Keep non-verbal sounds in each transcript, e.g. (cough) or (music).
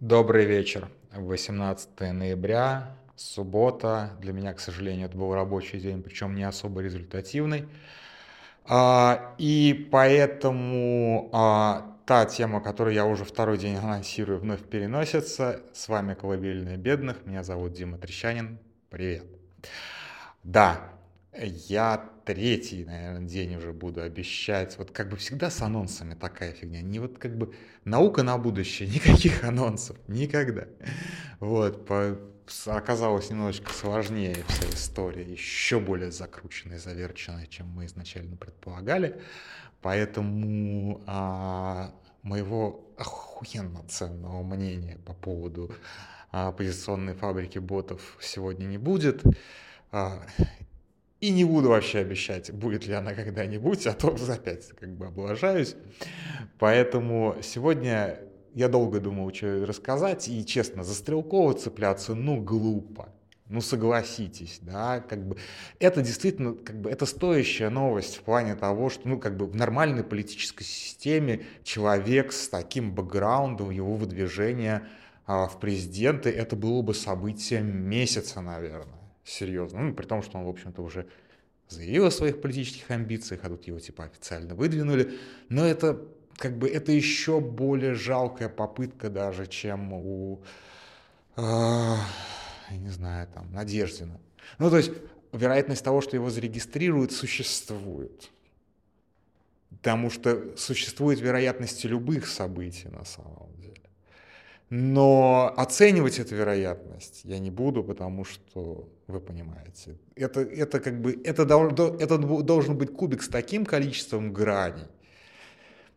Добрый вечер. 18 ноября, суббота. Для меня, к сожалению, это был рабочий день, причем не особо результативный. А, и поэтому а, та тема, которую я уже второй день анонсирую, вновь переносится. С вами «Колыбельная бедных». Меня зовут Дима Трещанин. Привет. Да, я третий, наверное, день уже буду обещать. Вот как бы всегда с анонсами такая фигня. Не вот как бы наука на будущее, (laughs) никаких анонсов, никогда. Вот, по, оказалось немножечко сложнее вся история, еще более закрученная, заверченная, чем мы изначально предполагали. Поэтому а, моего охуенно ценного мнения по поводу а, позиционной фабрики ботов сегодня не будет. И не буду вообще обещать, будет ли она когда-нибудь, а то опять как бы облажаюсь. Поэтому сегодня я долго думал, что рассказать, и честно, за Стрелкова цепляться, ну, глупо. Ну, согласитесь, да, как бы это действительно, как бы это стоящая новость в плане того, что, ну, как бы в нормальной политической системе человек с таким бэкграундом, его выдвижение а, в президенты, это было бы событием месяца, наверное серьезно. Ну, при том, что он, в общем-то, уже заявил о своих политических амбициях, а тут его типа официально выдвинули. Но это как бы это еще более жалкая попытка даже, чем у, э, я не знаю, там, Надеждина. Ну, то есть вероятность того, что его зарегистрируют, существует. Потому что существует вероятность любых событий на самом. Но оценивать эту вероятность я не буду, потому что вы понимаете, это, это как бы это, должен, это должен быть кубик с таким количеством граней,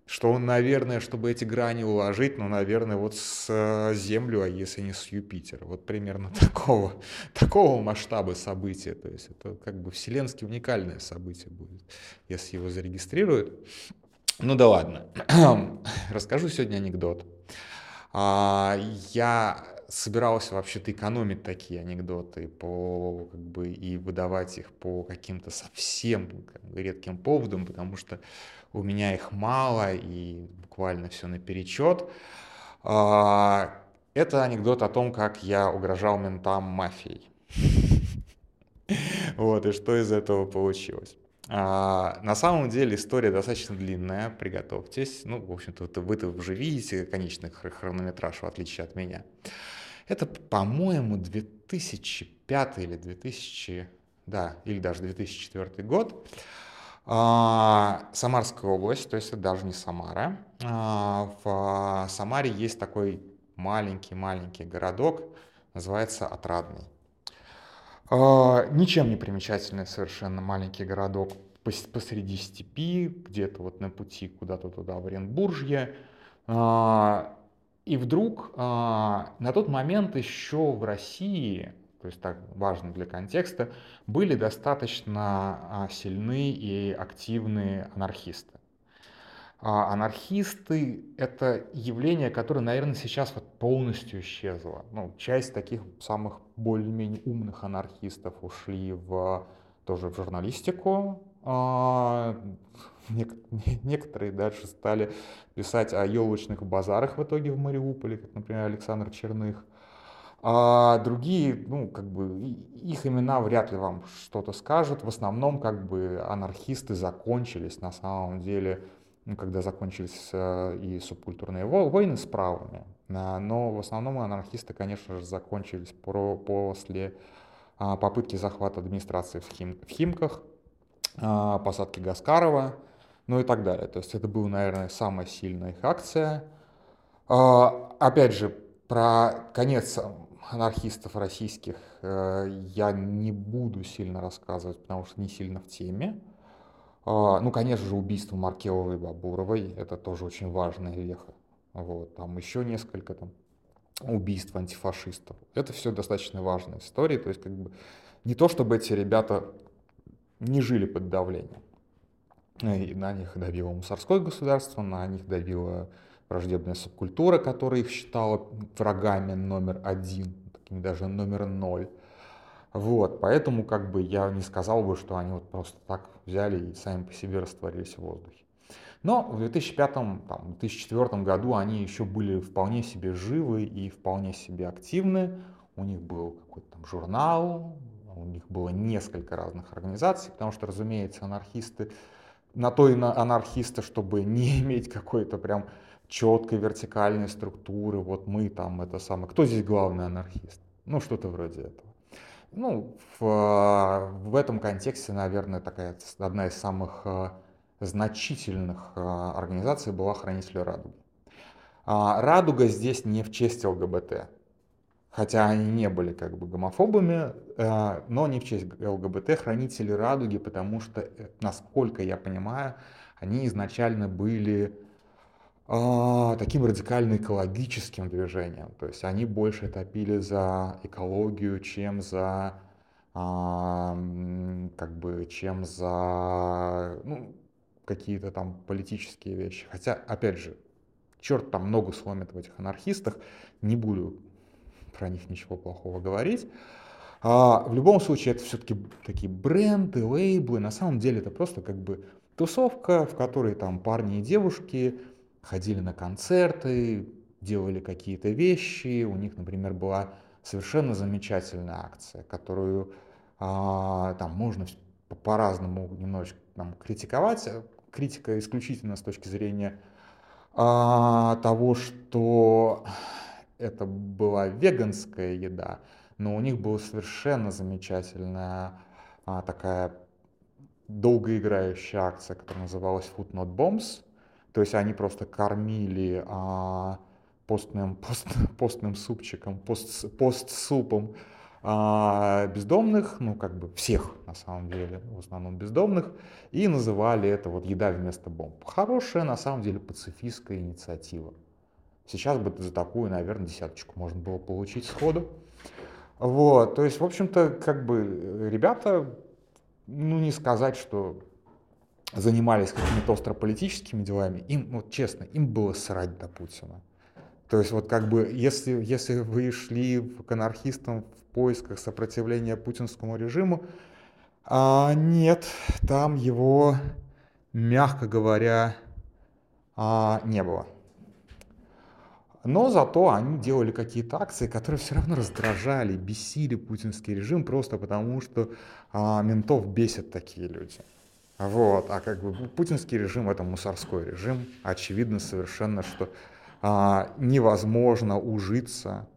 что он, наверное, чтобы эти грани уложить, ну, наверное, вот с э, Землю, а если не с Юпитера. Вот примерно (laughs) такого, такого масштаба события. То есть это как бы вселенски уникальное событие будет, если его зарегистрируют. Ну да ладно. (clears throat) Расскажу сегодня анекдот. А, я собирался вообще-то экономить такие анекдоты по, как бы, и выдавать их по каким-то совсем как бы, редким поводам, потому что у меня их мало и буквально все наперечет. А, это анекдот о том, как я угрожал ментам мафией. (laughs) Вот, и что из этого получилось. А, на самом деле история достаточно длинная, приготовьтесь. Ну, в общем-то, вы-то уже видите конечный хронометраж, в отличие от меня. Это, по-моему, 2005 или 2000, да, или даже 2004 год. А, Самарская область, то есть это даже не Самара. А, в Самаре есть такой маленький-маленький городок, называется Отрадный. А, ничем не примечательный совершенно маленький городок посреди степи, где-то вот на пути куда-то туда, в Оренбуржье. А, и вдруг а, на тот момент еще в России, то есть так важно для контекста, были достаточно сильны и активные анархисты. А анархисты — это явление, которое, наверное, сейчас вот полностью исчезло. Ну, часть таких самых более-менее умных анархистов ушли в, тоже в журналистику. А, (laughs) (laughs) некоторые дальше стали писать о елочных базарах в итоге в Мариуполе, как, например, Александр Черных. А другие, ну, как бы, их имена вряд ли вам что-то скажут. В основном, как бы, анархисты закончились на самом деле ну, когда закончились э, и субкультурные войны с правыми. Но в основном анархисты, конечно же, закончились после а, попытки захвата администрации в, в Химках, а, посадки Гаскарова, ну и так далее. То есть это была, наверное, самая сильная их акция. А, опять же, про конец анархистов российских э, я не буду сильно рассказывать, потому что не сильно в теме. А, ну, конечно же, убийство Маркеловой и Бабуровой, это тоже очень важная веха. Вот, там еще несколько там, убийств антифашистов. Это все достаточно важная история. То есть, как бы, не то, чтобы эти ребята не жили под давлением. И на них давило мусорское государство, на них давила враждебная субкультура, которая их считала врагами номер один, такими даже номер ноль. Вот, поэтому как бы я не сказал бы, что они вот просто так взяли и сами по себе растворились в воздухе. Но в 2005-2004 году они еще были вполне себе живы и вполне себе активны. У них был какой-то там журнал, у них было несколько разных организаций, потому что, разумеется, анархисты, на то и на анархисты, чтобы (laughs) не иметь какой-то прям четкой вертикальной структуры, вот мы там это самое, кто здесь главный анархист? Ну, что-то вроде этого. Ну, в, в этом контексте, наверное, такая одна из самых э, значительных э, организаций была Хранитель Радуги. А, Радуга здесь не в честь ЛГБТ, хотя они не были как бы гомофобами, э, но не в честь ЛГБТ, Хранители Радуги, потому что, насколько я понимаю, они изначально были а, таким радикально экологическим движением. То есть они больше топили за экологию, чем за а, как бы, чем за ну, какие-то там политические вещи. Хотя, опять же, черт там много сломит в этих анархистах, не буду про них ничего плохого говорить. А, в любом случае, это все-таки такие бренды, лейблы. На самом деле это просто как бы тусовка, в которой там парни и девушки ходили на концерты, делали какие-то вещи. У них, например, была совершенно замечательная акция, которую а, там можно по-разному немножечко там, критиковать. Критика исключительно с точки зрения а, того, что это была веганская еда, но у них была совершенно замечательная а, такая долгоиграющая акция, которая называлась Food Not Bombs, то есть они просто кормили а, постным, пост, постным супчиком, пост, постсупом а, бездомных, ну как бы всех на самом деле, в основном бездомных, и называли это вот еда вместо бомб. Хорошая на самом деле пацифистская инициатива. Сейчас бы за такую, наверное, десяточку можно было получить сходу. Вот, то есть, в общем-то, как бы ребята, ну не сказать, что занимались какими-то острополитическими делами, им, вот честно, им было срать до Путина. То есть вот как бы, если, если вы шли к анархистам в поисках сопротивления путинскому режиму, а нет, там его, мягко говоря, а, не было. Но зато они делали какие-то акции, которые все равно раздражали, бесили путинский режим, просто потому что а, ментов бесят такие люди. Вот, а как бы путинский режим это мусорской режим. Очевидно совершенно, что а, невозможно ужиться,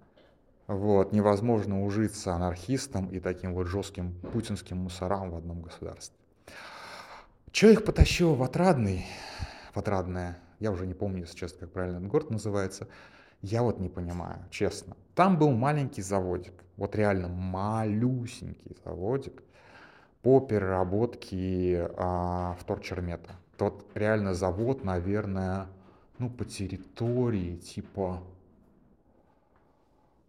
вот, невозможно ужиться анархистам и таким вот жестким путинским мусорам в одном государстве. Че их потащило в Отрадный, в Отрадное, я уже не помню, если честно, как правильно этот город называется, я вот не понимаю, честно. Там был маленький заводик, вот реально малюсенький заводик, по переработке а, вторчермета. Тот реально завод, наверное, ну, по территории, типа...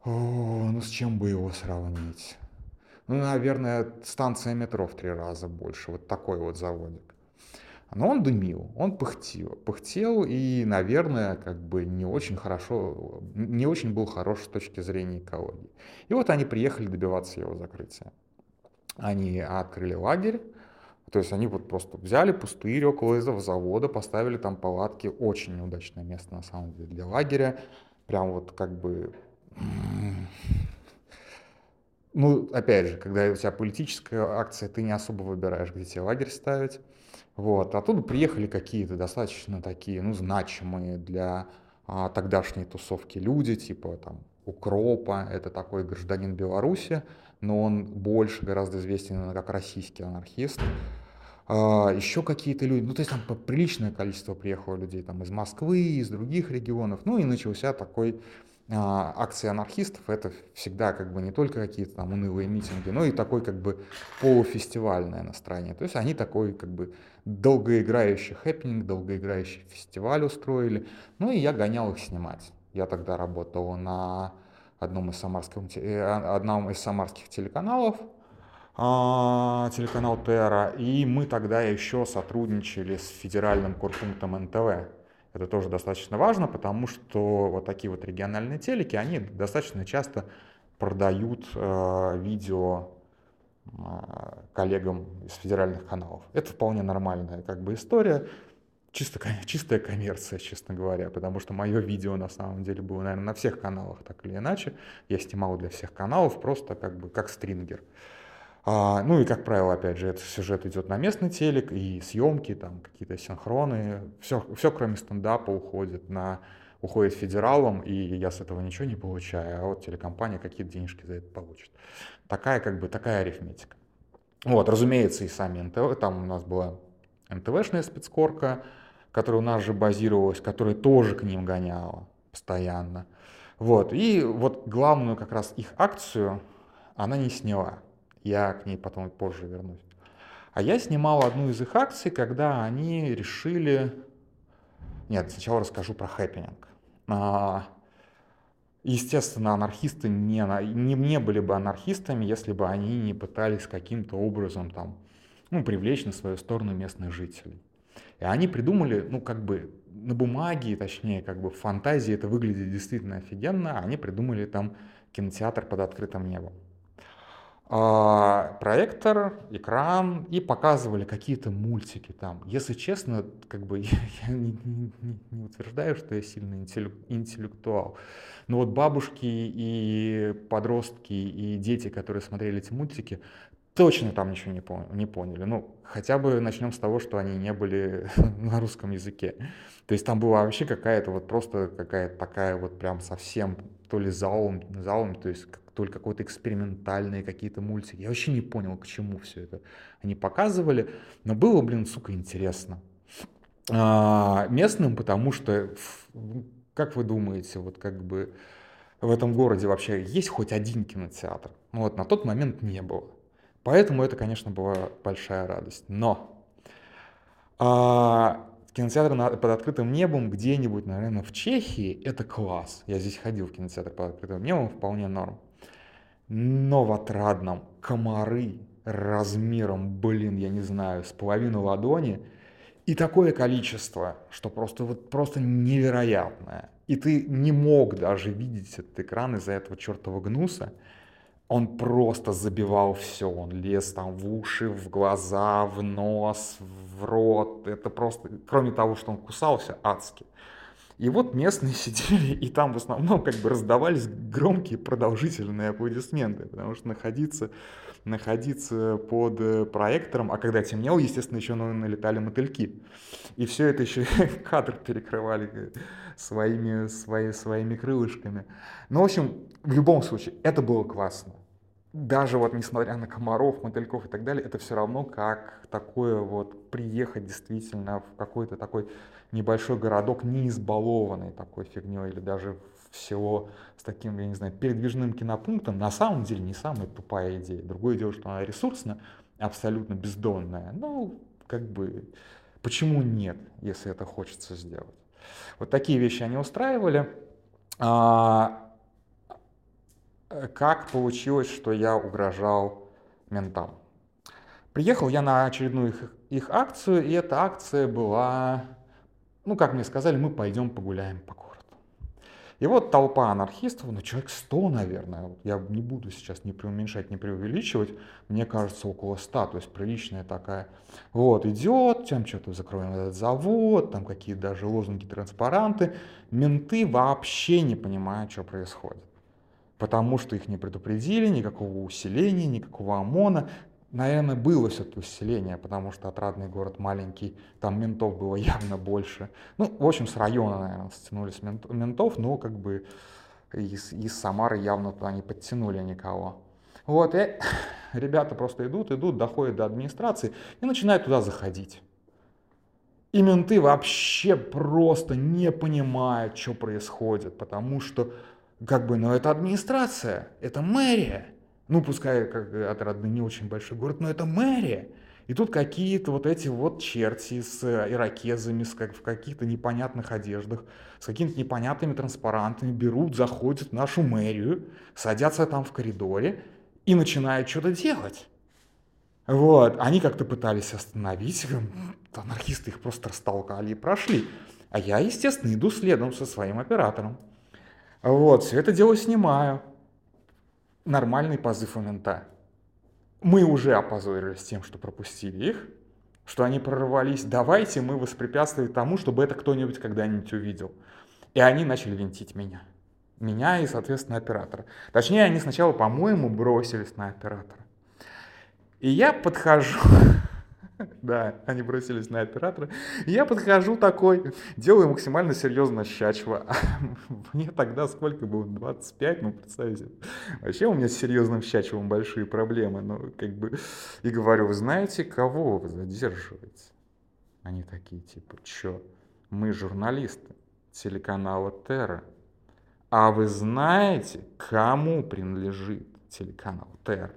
О, ну, с чем бы его сравнить? Ну, наверное, станция метро в три раза больше. Вот такой вот заводик. Но он дымил, он пыхтел. Пыхтел и, наверное, как бы не очень хорошо, не очень был хорош с точки зрения экологии. И вот они приехали добиваться его закрытия они открыли лагерь, то есть они вот просто взяли пустырь около этого завода, поставили там палатки, очень неудачное место на самом деле для лагеря, прям вот как бы... Ну, опять же, когда у тебя политическая акция, ты не особо выбираешь, где тебе лагерь ставить. Вот. Оттуда приехали какие-то достаточно такие, ну, значимые для а, тогдашней тусовки люди, типа там Укропа, это такой гражданин Беларуси, но он больше гораздо известен как российский анархист. А, еще какие-то люди, ну то есть там приличное количество приехало людей там из Москвы, из других регионов, ну и начался такой а, акции анархистов, это всегда как бы не только какие-то там унылые митинги, но и такой как бы полуфестивальное настроение. То есть они такой как бы долгоиграющий хэппинг, долгоиграющий фестиваль устроили, ну и я гонял их снимать. Я тогда работал на одном из, самарских, э, одном из самарских телеканалов, а, телеканал Терра, и мы тогда еще сотрудничали с федеральным корпунктом НТВ. Это тоже достаточно важно, потому что вот такие вот региональные телеки, они достаточно часто продают э, видео э, коллегам из федеральных каналов. Это вполне нормальная как бы история. Чисто, чистая коммерция, честно говоря, потому что мое видео на самом деле было, наверное, на всех каналах так или иначе. Я снимал для всех каналов просто как бы как стрингер. А, ну и, как правило, опять же, этот сюжет идет на местный телек, и съемки, там какие-то синхроны, все, все кроме стендапа уходит на уходит федералам, и я с этого ничего не получаю, а вот телекомпания какие-то денежки за это получит. Такая как бы такая арифметика. Вот, разумеется, и сами НТВ, там у нас была НТВшная спецкорка, которая у нас же базировалась, которая тоже к ним гоняла постоянно. Вот, и вот главную как раз их акцию она не сняла. Я к ней потом позже вернусь. А я снимал одну из их акций, когда они решили... Нет, сначала расскажу про хэппенинг. А, естественно, анархисты не, не, не были бы анархистами, если бы они не пытались каким-то образом там, ну, привлечь на свою сторону местных жителей. И они придумали, ну, как бы на бумаге, точнее, как бы в фантазии это выглядит действительно офигенно, они придумали там кинотеатр под открытым небом. А, проектор, экран и показывали какие-то мультики там. Если честно, как бы (laughs) я, не, не, не утверждаю, что я сильно интеллектуал. Но вот бабушки и подростки и дети, которые смотрели эти мультики, точно там ничего не, пон не поняли. Ну, хотя бы начнем с того, что они не были (laughs) на русском языке. То есть там была вообще какая-то вот просто какая-то такая вот прям совсем то ли залом, залом, то есть то ли какой-то экспериментальные какие-то мультики. Я вообще не понял, к чему все это они показывали, но было, блин, сука, интересно. А, местным, потому что, как вы думаете, вот как бы в этом городе вообще есть хоть один кинотеатр? Ну вот на тот момент не было. Поэтому это, конечно, была большая радость. Но а, кинотеатр на, под открытым небом где-нибудь, наверное, в Чехии, это класс. Я здесь ходил в кинотеатр под открытым небом, вполне норм но в отрадном комары размером, блин, я не знаю, с половину ладони, и такое количество, что просто, вот, просто невероятное. И ты не мог даже видеть этот экран из-за этого чертова гнуса. Он просто забивал все. Он лез там в уши, в глаза, в нос, в рот. Это просто, кроме того, что он кусался адски. И вот местные (laughs) сидели, и там в основном как бы раздавались громкие продолжительные аплодисменты, потому что находиться, находиться под э, проектором, а когда темнело, естественно, еще налетали мотыльки. И все это еще (laughs) кадр перекрывали э, своими, свои, своими крылышками. Ну, в общем, в любом случае, это было классно. Даже вот несмотря на комаров, мотыльков и так далее, это все равно как такое вот приехать действительно в какой-то такой небольшой городок, не избалованный такой фигней, или даже в село с таким, я не знаю, передвижным кинопунктом, на самом деле не самая тупая идея. Другое дело, что она ресурсная, абсолютно бездонная. Ну, как бы, почему нет, если это хочется сделать? Вот такие вещи они устраивали. А, как получилось, что я угрожал ментам? Приехал я на очередную их, их акцию, и эта акция была ну, как мне сказали, мы пойдем погуляем по городу. И вот толпа анархистов, ну, человек 100, наверное, я не буду сейчас не преуменьшать, не преувеличивать, мне кажется, около 100, то есть приличная такая. Вот, идет, тем что-то закроем этот завод, там какие-то даже лозунги, транспаранты. Менты вообще не понимают, что происходит потому что их не предупредили, никакого усиления, никакого ОМОНа наверное, было все-таки усиление, потому что отрадный город маленький, там ментов было (laughs) явно больше. Ну, в общем, с района, наверное, стянулись ментов, но как бы из, из Самары явно туда не подтянули никого. Вот, и (laughs) ребята просто идут, идут, доходят до администрации и начинают туда заходить. И менты вообще просто не понимают, что происходит, потому что, как бы, ну это администрация, это мэрия. Ну, пускай как отрадный не очень большой город, но это мэрия. И тут какие-то вот эти вот черти с иракезами, с как, в каких-то непонятных одеждах, с какими-то непонятными транспарантами берут, заходят в нашу мэрию, садятся там в коридоре и начинают что-то делать. Вот, они как-то пытались остановить, анархисты их просто растолкали и прошли. А я, естественно, иду следом со своим оператором. Вот, все это дело снимаю нормальный позыв у мента. Мы уже опозорились тем, что пропустили их, что они прорвались, давайте мы воспрепятствуем тому, чтобы это кто-нибудь когда-нибудь увидел. И они начали винтить меня. Меня и, соответственно, оператора. Точнее, они сначала, по-моему, бросились на оператора. И я подхожу, (laughs) (laughs) да, они бросились на оператора. Я подхожу такой, делаю максимально серьезно щачево. (laughs) Мне тогда сколько было? 25, ну, представьте. Вообще у меня с серьезным щачевым большие проблемы. Ну, как бы, и говорю, вы знаете, кого вы задерживаете? Они такие, типа, чё? Мы журналисты телеканала Терра. А вы знаете, кому принадлежит телеканал Терра?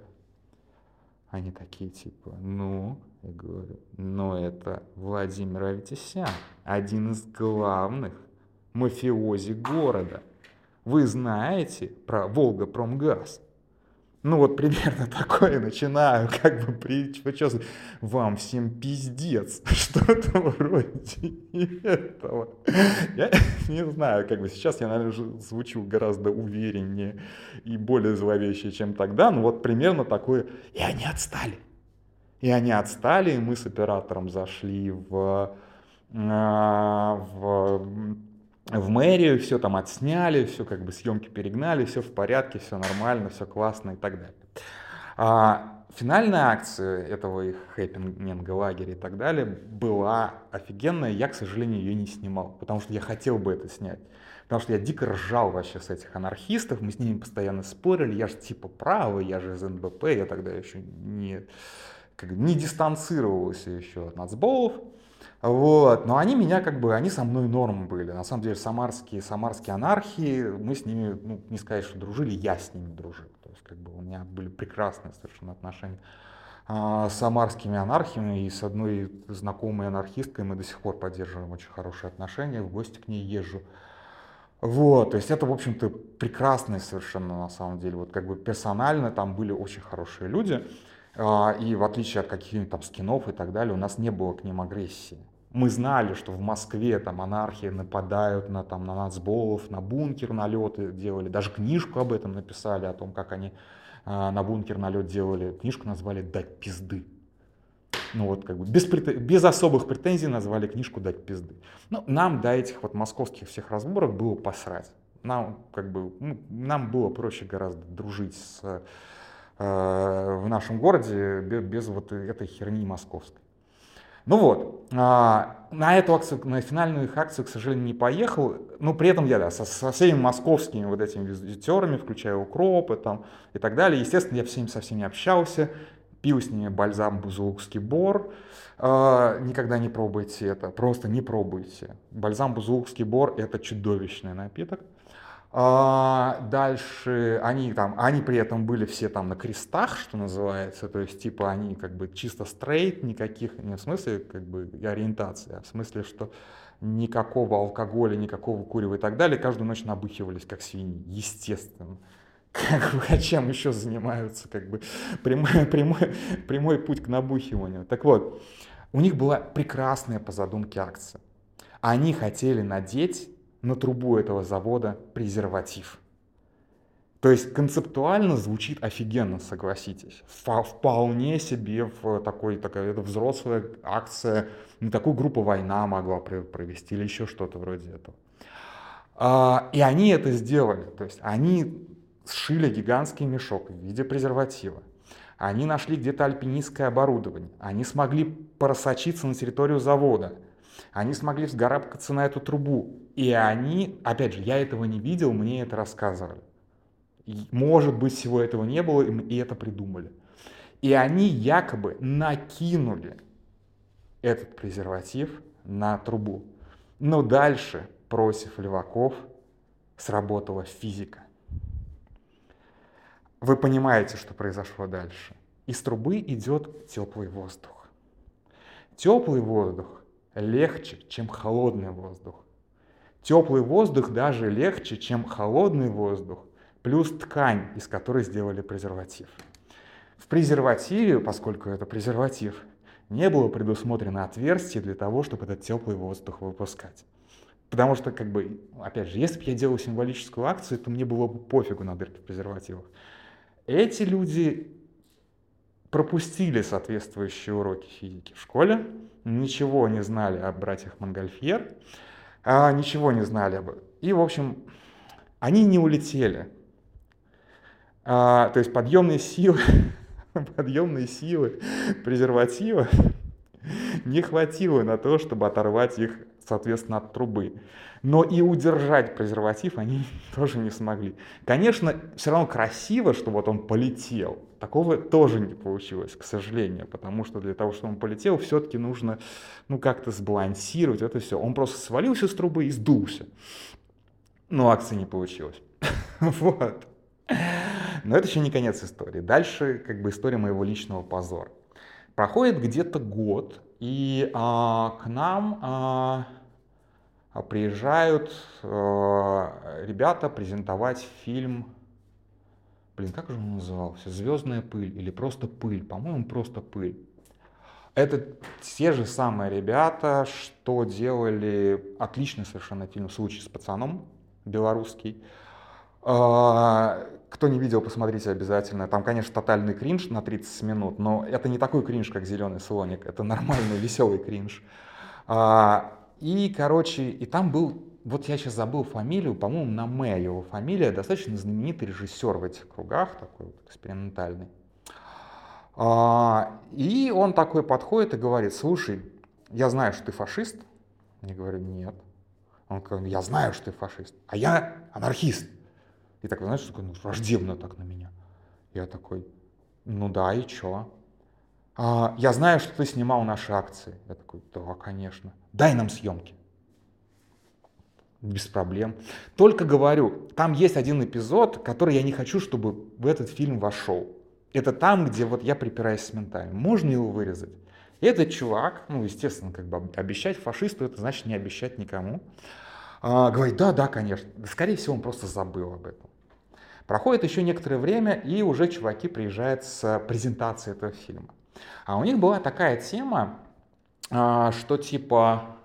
Они такие типа, ну, я говорю, ну это Владимир Аветисян, один из главных мафиози города. Вы знаете про Волга-Промгаз? Ну вот примерно (laughs) такое начинаю, как бы причесывать. Вам всем пиздец. (laughs) Что-то вроде этого. Я (laughs) не знаю, как бы сейчас я, наверное, звучу гораздо увереннее и более зловеще, чем тогда. Но вот примерно такое. И они отстали. И они отстали, и мы с оператором зашли в, а, в в мэрию, все там отсняли, все как бы съемки перегнали, все в порядке, все нормально, все классно и так далее. А, финальная акция этого их хэппинга, лагеря и так далее была офигенная, я, к сожалению, ее не снимал, потому что я хотел бы это снять. Потому что я дико ржал вообще с этих анархистов, мы с ними постоянно спорили, я же типа правый, я же из НБП, я тогда еще не, как, не дистанцировался еще от нацболов. Вот. Но они меня как бы, они со мной норм были. На самом деле самарские, самарские анархии, мы с ними, ну, не сказать, что дружили, я с ними дружил. То есть как бы у меня были прекрасные совершенно отношения а, с самарскими анархиями. И с одной знакомой анархисткой мы до сих пор поддерживаем очень хорошие отношения, в гости к ней езжу. Вот, то есть это, в общем-то, прекрасные совершенно на самом деле. Вот как бы персонально там были очень хорошие люди. А, и в отличие от каких-нибудь там скинов и так далее, у нас не было к ним агрессии. Мы знали, что в Москве там анархии нападают на, там, на нацболов, на бункер налеты делали. Даже книжку об этом написали, о том, как они э, на бункер налет делали. Книжку назвали «Дать пизды». Ну вот как бы без, без особых претензий назвали книжку «Дать пизды». Ну, нам до этих вот московских всех разборов было посрать. Нам как бы, ну, нам было проще гораздо дружить с Э, в нашем городе без, без вот этой херни московской. Ну вот, а, на эту акцию, на финальную их акцию, к сожалению, не поехал, но при этом я, да, со, со всеми московскими вот этими визитерами, включая укропы там и так далее, естественно, я всеми со всеми общался, пил с ними бальзам бузулукский бор, а, никогда не пробуйте это, просто не пробуйте. Бальзам бузулукский бор это чудовищный напиток, а, дальше они там, они при этом были все там на крестах, что называется, то есть типа они как бы чисто стрейт, никаких, не в смысле как бы ориентации, а в смысле, что никакого алкоголя, никакого курева и так далее, каждую ночь набухивались как свиньи, естественно. (laughs) Как бы, а чем еще занимаются, как бы (laughs) прямой, прямой, прямой путь к набухиванию. Так вот, у них была прекрасная по задумке акция. Они хотели надеть на трубу этого завода презерватив. То есть концептуально звучит офигенно, согласитесь. Вполне себе в такой, такая это взрослая акция, не такую группу «Война» могла провести или еще что-то вроде этого. А, и они это сделали. То есть они сшили гигантский мешок в виде презерватива. Они нашли где-то альпинистское оборудование. Они смогли просочиться на территорию завода. Они смогли взгорабкаться на эту трубу. И они, опять же, я этого не видел, мне это рассказывали. Может быть, всего этого не было, и это придумали. И они якобы накинули этот презерватив на трубу. Но дальше, против леваков, сработала физика. Вы понимаете, что произошло дальше. Из трубы идет теплый воздух. Теплый воздух легче, чем холодный воздух. Теплый воздух даже легче, чем холодный воздух, плюс ткань, из которой сделали презерватив. В презервативе, поскольку это презерватив, не было предусмотрено отверстие для того, чтобы этот теплый воздух выпускать. Потому что, как бы, опять же, если бы я делал символическую акцию, то мне было бы пофигу на дырки в презервативах. Эти люди пропустили соответствующие уроки физики в школе, ничего не знали о братьях Монгольфьер, а, ничего не знали об... И, в общем, они не улетели. А, то есть подъемные силы, (laughs) подъемные силы презерватива (laughs) не хватило на то, чтобы оторвать их, соответственно, от трубы. Но и удержать презерватив они (laughs) тоже не смогли. Конечно, все равно красиво, что вот он полетел. Такого тоже не получилось, к сожалению, потому что для того, чтобы он полетел, все-таки нужно ну, как-то сбалансировать это все. Он просто свалился с трубы и сдулся. Но акции не получилось. (laughs) Вот. Но это еще не конец истории. Дальше как бы история моего личного позора. Проходит где-то год, и а, к нам а, приезжают а, ребята презентовать фильм, блин, как же он назывался, «Звездная пыль» или просто «Пыль», по-моему, просто «Пыль». Это те же самые ребята, что делали отличный совершенно фильм «Случай с пацаном», белорусский. А, кто не видел, посмотрите обязательно. Там, конечно, тотальный кринж на 30 минут, но это не такой кринж, как «Зеленый слоник», это нормальный, (laughs) веселый кринж. И, короче, и там был, вот я сейчас забыл фамилию, по-моему, Наме его фамилия, достаточно знаменитый режиссер в этих кругах, такой вот экспериментальный. А, и он такой подходит и говорит, слушай, я знаю, что ты фашист. Я говорю, нет. Он говорит, я знаю, что ты фашист, а я анархист. И так, знаешь, такой, ну, враждебно так на меня. Я такой, ну да, и чё? А, я знаю, что ты снимал наши акции. Я такой, да, конечно. Дай нам съемки. Без проблем. Только говорю, там есть один эпизод, который я не хочу, чтобы в этот фильм вошел. Это там, где вот я припираюсь с ментами. Можно его вырезать? Этот чувак, ну, естественно, как бы обещать фашисту, это значит не обещать никому. А, говорит, да, да, конечно. Скорее всего, он просто забыл об этом. Проходит еще некоторое время, и уже чуваки приезжают с презентацией этого фильма. А у них была такая тема, а, что типа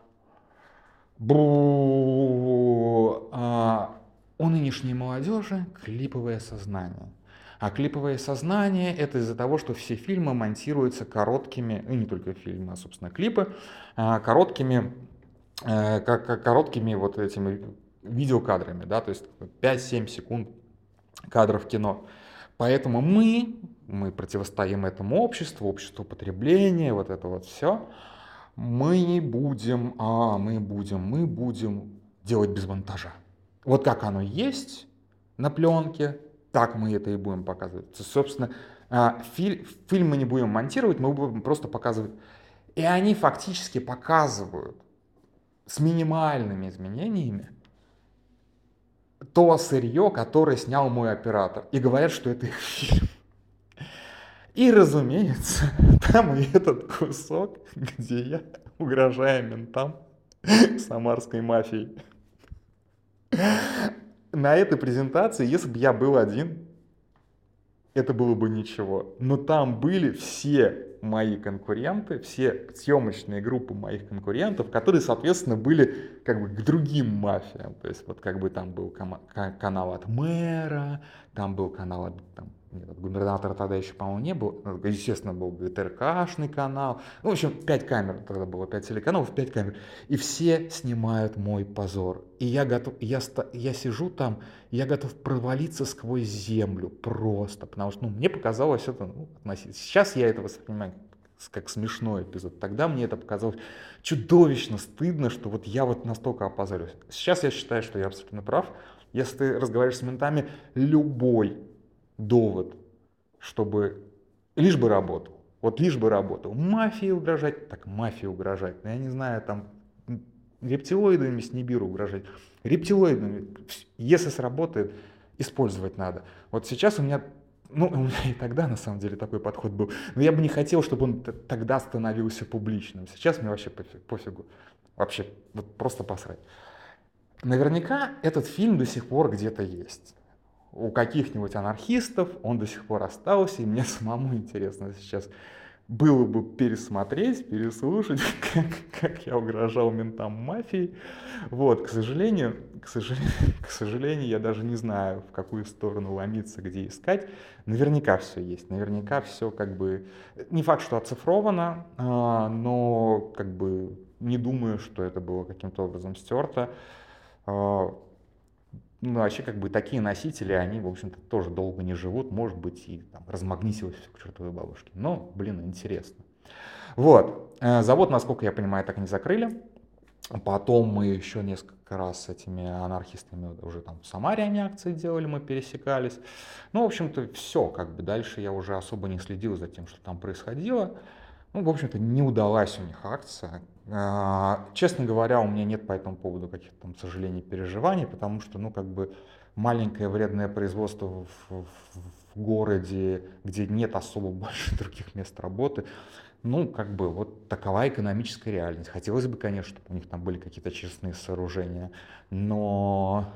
а, у нынешней молодежи клиповое сознание. А клиповое сознание это из-за того, что все фильмы монтируются короткими, ну не только фильмы, а собственно клипы, а, короткими, э, короткими вот этими видеокадрами, да, то есть 5-7 секунд кадров кино. Поэтому мы, мы противостоим этому обществу, обществу потребления, вот это вот все. Мы будем, а, мы будем, мы будем делать без монтажа. Вот как оно есть на пленке, так мы это и будем показывать. Собственно, а, фильм, фильм мы не будем монтировать, мы будем просто показывать. И они фактически показывают с минимальными изменениями то сырье, которое снял мой оператор. И говорят, что это их фильм. И, разумеется, (laughs) там и этот кусок, где я угрожаю ментам самарской мафией. На этой презентации, если бы я был один, это было бы ничего. Но там были все мои конкуренты, все съемочные группы моих конкурентов, которые, соответственно, были как бы к другим мафиям. То есть вот как бы там был канал от мэра, там был канал от там, нет, губернатора тогда еще, по-моему, не был. Ну, естественно, был ГТРКшный канал. Ну, в общем, пять камер тогда было, пять телеканалов, пять камер. И все снимают мой позор. И я готов, я, я сижу там, я готов провалиться сквозь землю просто. Потому что, ну, мне показалось это, ну, относительно. Сейчас я это воспринимаю как смешной эпизод. Тогда мне это показалось чудовищно стыдно, что вот я вот настолько опозорюсь. Сейчас я считаю, что я абсолютно прав. Если ты разговариваешь с ментами, любой довод, чтобы лишь бы работал. Вот лишь бы работал. Мафии угрожать, так мафии угрожать. Я не знаю, там рептилоидами с Нибиру угрожать. Рептилоидами, если сработает, использовать надо. Вот сейчас у меня, ну, (laughs) у меня и тогда на самом деле такой подход был, но я бы не хотел, чтобы он тогда становился публичным. Сейчас мне вообще пофигу. Вообще, вот просто посрать. Наверняка этот фильм до сих пор где-то есть у каких-нибудь анархистов, он до сих пор остался, и мне (laughs) самому интересно сейчас, было бы пересмотреть, переслушать, (laughs) как, как я угрожал ментам мафии. Вот, к сожалению, к сожалению, (laughs) к сожалению, я даже не знаю, в какую сторону ломиться, где искать. Наверняка все есть, наверняка все как бы, не факт, что оцифровано, а, но как бы не думаю, что это было каким-то образом стерто. Ну, вообще, как бы такие носители, они, в общем-то, тоже долго не живут, может быть, и там, размагнитилось все к чертовой бабушке. Но, блин, интересно. Вот. Э, завод, насколько я понимаю, так и не закрыли. Потом мы еще несколько раз с этими анархистами уже там в Самаре они акции делали, мы пересекались. Ну, в общем-то, все, как бы дальше я уже особо не следил за тем, что там происходило. Ну, в общем-то, не удалась у них акция. А, честно говоря, у меня нет по этому поводу каких-то там сожалений, переживаний, потому что, ну, как бы маленькое вредное производство в, в, в городе, где нет особо (laughs) больше других мест работы, ну, как бы вот такова экономическая реальность. Хотелось бы, конечно, чтобы у них там были какие-то честные сооружения, но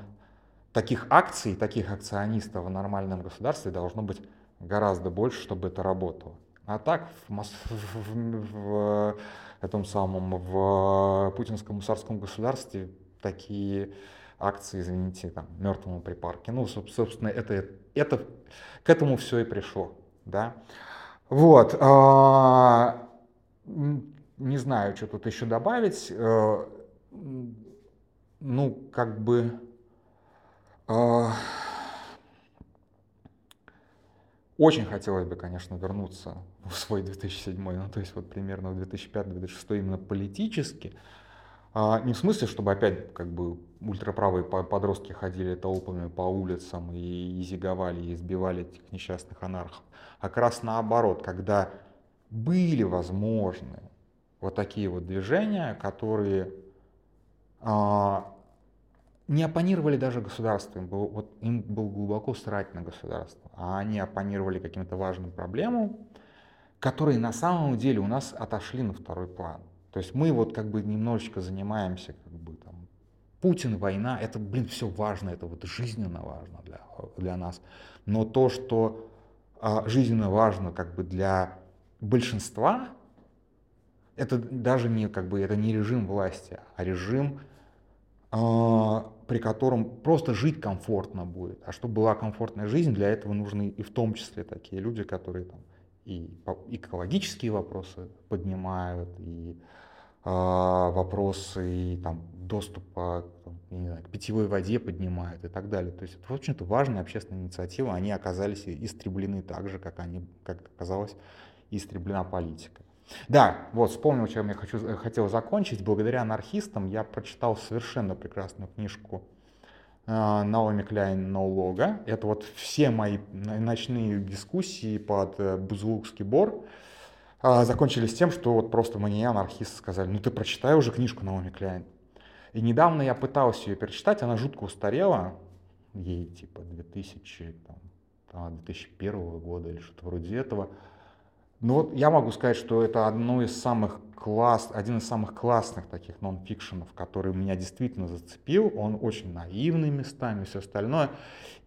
таких акций, таких акционистов в нормальном государстве должно быть гораздо больше, чтобы это работало. А так в, в, в, в этом самом в путинском мусорском государстве такие акции, извините, там, мертвому припарке. Ну, собственно, это, это, к этому все и пришло, да. Вот, а, не знаю, что тут еще добавить. А, ну, как бы... Очень хотелось бы, конечно, вернуться в свой 2007, ну то есть вот примерно в 2005-2006 именно политически. А, не в смысле, чтобы опять как бы ультраправые подростки ходили толпами по улицам и изиговали, и избивали этих несчастных анархов, а как раз наоборот, когда были возможны вот такие вот движения, которые а, не оппонировали даже государству, им, был, вот, им был глубоко срать на государство, а они оппонировали каким-то важным проблемам, которые на самом деле у нас отошли на второй план. То есть мы вот как бы немножечко занимаемся как бы там Путин, война, это, блин, все важно, это вот жизненно важно для, для нас. Но то, что а, жизненно важно как бы для большинства, это даже не как бы это не режим власти, а режим а, при котором просто жить комфортно будет. А чтобы была комфортная жизнь, для этого нужны и в том числе такие люди, которые там и экологические вопросы поднимают, и э, вопросы и, там, доступа там, знаю, к питьевой воде поднимают и так далее. То есть это, в общем-то, важная общественная инициатива. Они оказались истреблены так же, как, они, как оказалась истреблена политика. Да, вот вспомнил, чем я хочу, хотел закончить. Благодаря анархистам я прочитал совершенно прекрасную книжку э, Наоми Кляйн «Ноулога». Это вот все мои ночные дискуссии под э, Бузулукский бор э, закончились тем, что вот просто мне анархисты сказали, ну ты прочитай уже книжку Наоми Кляйн. И недавно я пытался ее перечитать, она жутко устарела, ей типа 2000, там, 2001 года или что-то вроде этого. Ну вот я могу сказать, что это одно из самых класс, один из самых классных таких нон-фикшенов, который меня действительно зацепил. Он очень наивный местами и все остальное.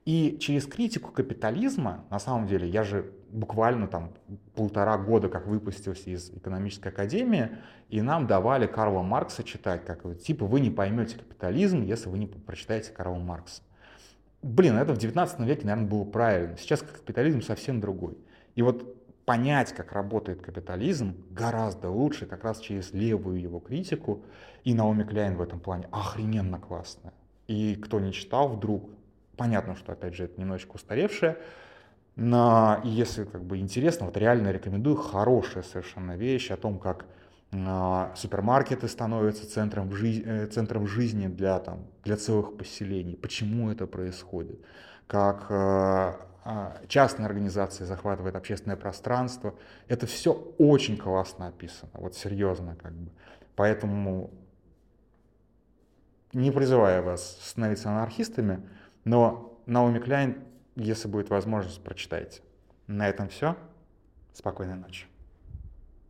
И через критику капитализма, на самом деле, я же буквально там полтора года как выпустился из экономической академии, и нам давали Карла Маркса читать, как типа вы не поймете капитализм, если вы не прочитаете Карла Маркса. Блин, это в 19 веке, наверное, было правильно. Сейчас капитализм совсем другой. И вот понять, как работает капитализм, гораздо лучше как раз через левую его критику. И Наоми Кляйн в этом плане охрененно классная. И кто не читал вдруг, понятно, что опять же это немножечко устаревшее, но если как бы интересно, вот реально рекомендую, хорошая совершенно вещь о том, как э, супермаркеты становятся центром, жи- э, центром жизни для, там, для целых поселений, почему это происходит, как а, частная организация захватывает общественное пространство. Это все очень классно описано, вот серьезно как бы. Поэтому не призываю вас становиться анархистами, но Наоми Кляйн, если будет возможность, прочитайте. На этом все. Спокойной ночи.